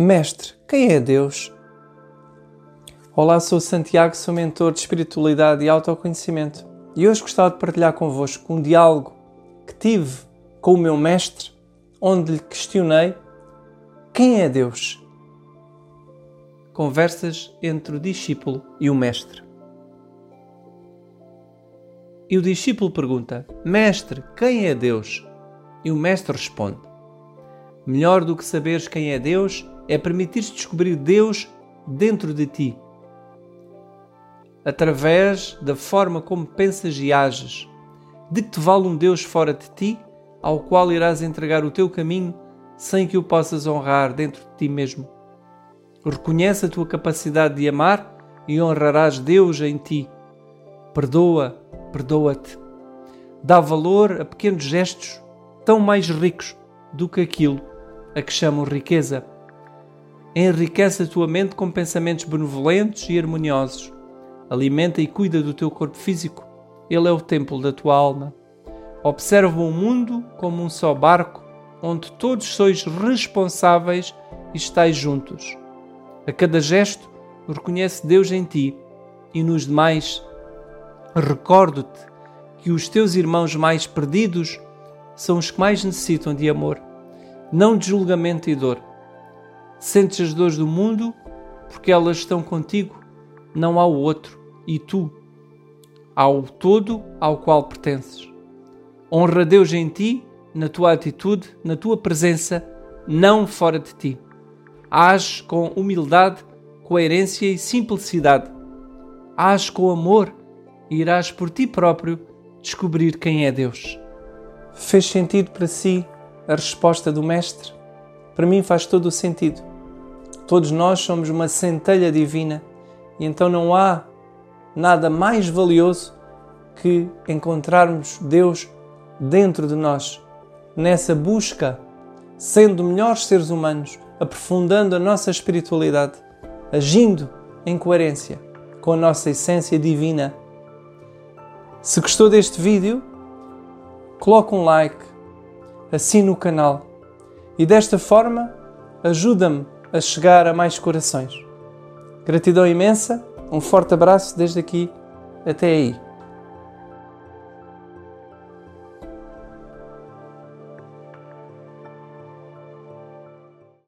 Mestre, quem é Deus? Olá, sou Santiago, sou mentor de espiritualidade e autoconhecimento e hoje gostava de partilhar convosco um diálogo que tive com o meu mestre, onde lhe questionei quem é Deus? Conversas entre o discípulo e o mestre. E o discípulo pergunta: Mestre, quem é Deus? E o mestre responde: Melhor do que saberes quem é Deus é permitir-te descobrir Deus dentro de ti, através da forma como pensas e ages. De que te vale um Deus fora de ti, ao qual irás entregar o teu caminho sem que o possas honrar dentro de ti mesmo? Reconhece a tua capacidade de amar e honrarás Deus em ti. Perdoa, perdoa-te. Dá valor a pequenos gestos tão mais ricos do que aquilo a que chamam riqueza. Enriquece a tua mente com pensamentos benevolentes e harmoniosos. Alimenta e cuida do teu corpo físico. Ele é o templo da tua alma. Observa o mundo como um só barco, onde todos sois responsáveis e estáis juntos. A cada gesto, reconhece Deus em ti e nos demais. Recordo-te que os teus irmãos mais perdidos são os que mais necessitam de amor, não de julgamento e dor. Sentes as dores do mundo porque elas estão contigo, não ao outro e tu, ao todo ao qual pertences. Honra Deus em ti, na tua atitude, na tua presença, não fora de ti. Age com humildade, coerência e simplicidade. Age com amor e irás por ti próprio descobrir quem é Deus. Fez sentido para si a resposta do Mestre? Para mim faz todo o sentido. Todos nós somos uma centelha divina e então não há nada mais valioso que encontrarmos Deus dentro de nós, nessa busca, sendo melhores seres humanos, aprofundando a nossa espiritualidade, agindo em coerência com a nossa essência divina. Se gostou deste vídeo, coloque um like, assine o canal e desta forma ajuda-me a chegar a mais corações. Gratidão imensa, um forte abraço desde aqui até aí.